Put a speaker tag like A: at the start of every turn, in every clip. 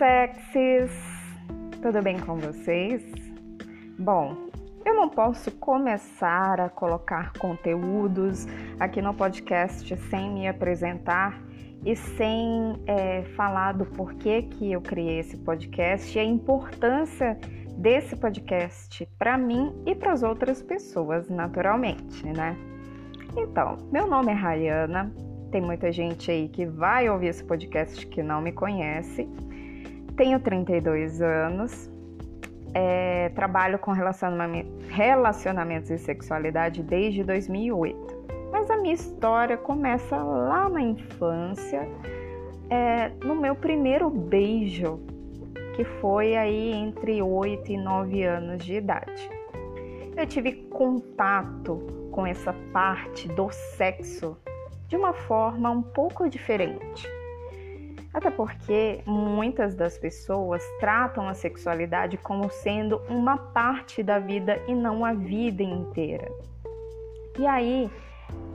A: sexys! Tudo bem com vocês? Bom, eu não posso começar a colocar conteúdos aqui no podcast sem me apresentar e sem é, falar do porquê que eu criei esse podcast e a importância desse podcast para mim e para as outras pessoas, naturalmente, né? Então, meu nome é Rayana, tem muita gente aí que vai ouvir esse podcast que não me conhece. Tenho 32 anos, é, trabalho com relacionamentos e sexualidade desde 2008. Mas a minha história começa lá na infância, é, no meu primeiro beijo, que foi aí entre 8 e 9 anos de idade. Eu tive contato com essa parte do sexo de uma forma um pouco diferente. Até porque muitas das pessoas tratam a sexualidade como sendo uma parte da vida e não a vida inteira. E aí,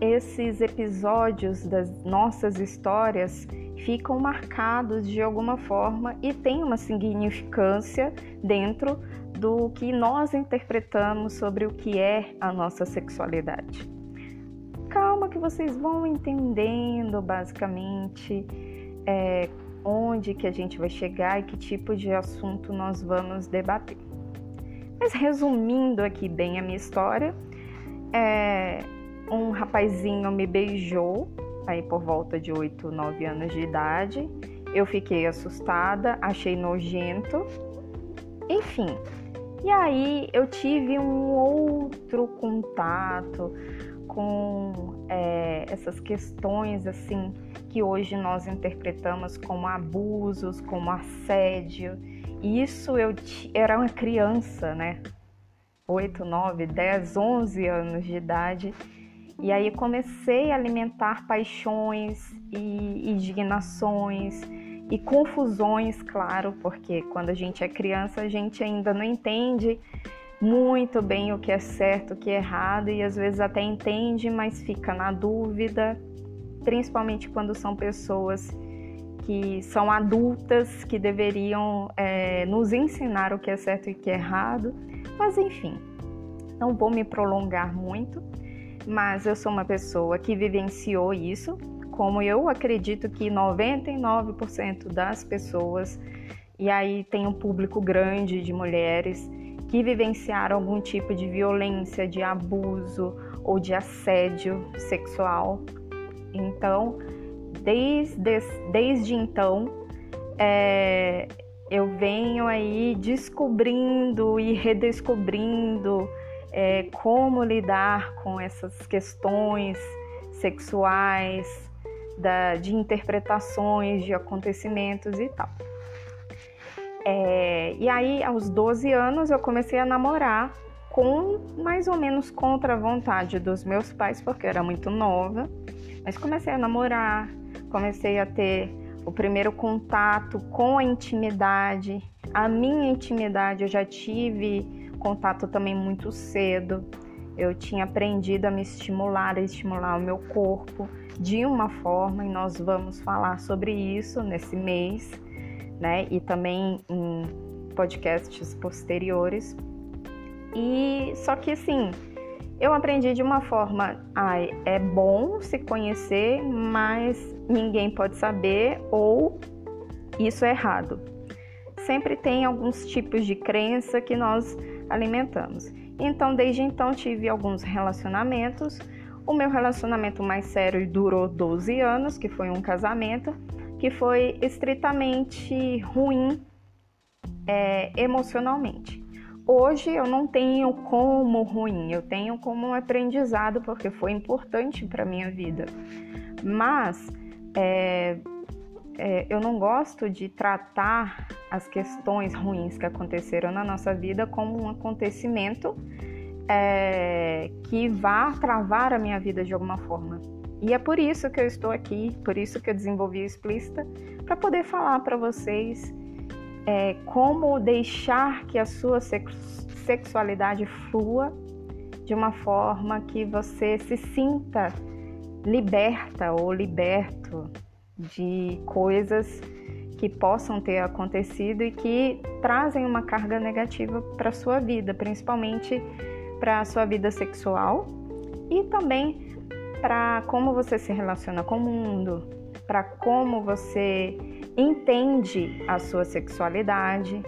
A: esses episódios das nossas histórias ficam marcados de alguma forma e têm uma significância dentro do que nós interpretamos sobre o que é a nossa sexualidade calma que vocês vão entendendo basicamente é, onde que a gente vai chegar e que tipo de assunto nós vamos debater. Mas resumindo aqui bem a minha história, é, um rapazinho me beijou aí por volta de 8, 9 anos de idade. Eu fiquei assustada, achei nojento. Enfim, e aí eu tive um outro contato com é, essas questões assim que hoje nós interpretamos como abusos, como assédio. E isso eu era uma criança, né? 8, 9, 10, 11 anos de idade. E aí comecei a alimentar paixões e indignações e confusões, claro, porque quando a gente é criança a gente ainda não entende muito bem o que é certo, o que é errado e às vezes até entende, mas fica na dúvida, principalmente quando são pessoas que são adultas que deveriam é, nos ensinar o que é certo e o que é errado. Mas enfim, não vou me prolongar muito, mas eu sou uma pessoa que vivenciou isso, como eu acredito que 99% das pessoas, e aí tem um público grande de mulheres que vivenciaram algum tipo de violência, de abuso ou de assédio sexual. Então, desde, desde então, é, eu venho aí descobrindo e redescobrindo é, como lidar com essas questões sexuais, da, de interpretações de acontecimentos e tal. É, e aí, aos 12 anos, eu comecei a namorar com mais ou menos contra a vontade dos meus pais, porque eu era muito nova. Mas comecei a namorar, comecei a ter o primeiro contato com a intimidade. A minha intimidade eu já tive contato também muito cedo. Eu tinha aprendido a me estimular, a estimular o meu corpo de uma forma, e nós vamos falar sobre isso nesse mês né? E também em podcasts posteriores. E só que assim, eu aprendi de uma forma, ai, é bom se conhecer, mas ninguém pode saber ou isso é errado. Sempre tem alguns tipos de crença que nós alimentamos. Então, desde então tive alguns relacionamentos. O meu relacionamento mais sério durou 12 anos, que foi um casamento, que foi estritamente ruim é, emocionalmente. Hoje eu não tenho como ruim, eu tenho como um aprendizado porque foi importante para minha vida. Mas é, é, eu não gosto de tratar as questões ruins que aconteceram na nossa vida como um acontecimento é, que vá travar a minha vida de alguma forma. E é por isso que eu estou aqui, por isso que eu desenvolvi o Explícita, para poder falar para vocês é, como deixar que a sua sexualidade flua de uma forma que você se sinta liberta ou liberto de coisas que possam ter acontecido e que trazem uma carga negativa para sua vida, principalmente para a sua vida sexual e também para como você se relaciona com o mundo, para como você entende a sua sexualidade,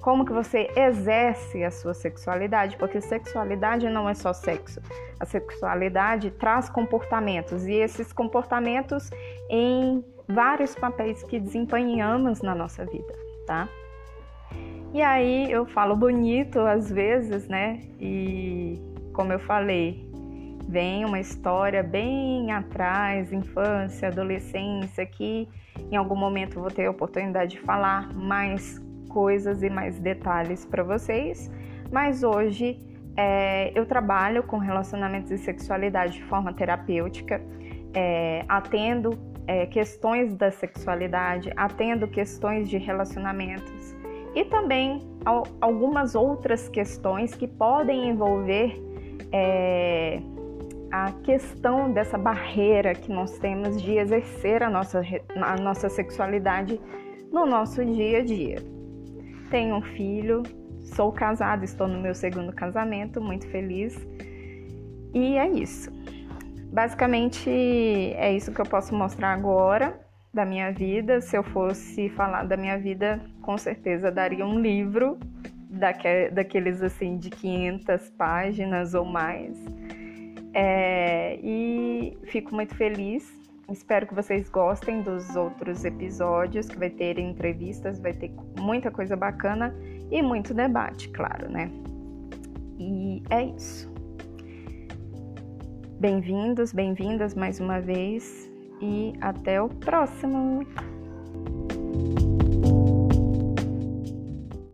A: como que você exerce a sua sexualidade, porque sexualidade não é só sexo. A sexualidade traz comportamentos e esses comportamentos em vários papéis que desempenhamos na nossa vida, tá? E aí eu falo bonito às vezes, né? E como eu falei, vem uma história bem atrás, infância, adolescência, que em algum momento vou ter a oportunidade de falar mais coisas e mais detalhes para vocês. Mas hoje é, eu trabalho com relacionamentos e sexualidade de forma terapêutica, é, atendo é, questões da sexualidade, atendo questões de relacionamentos e também algumas outras questões que podem envolver é, a questão dessa barreira que nós temos de exercer a nossa, a nossa sexualidade no nosso dia a dia. Tenho um filho, sou casada, estou no meu segundo casamento, muito feliz. E é isso. Basicamente é isso que eu posso mostrar agora da minha vida. Se eu fosse falar da minha vida, com certeza daria um livro daqueles assim de 500 páginas ou mais. É, e fico muito feliz. Espero que vocês gostem dos outros episódios, que vai ter entrevistas, vai ter muita coisa bacana e muito debate, claro, né? E é isso. Bem-vindos, bem-vindas mais uma vez e até o próximo.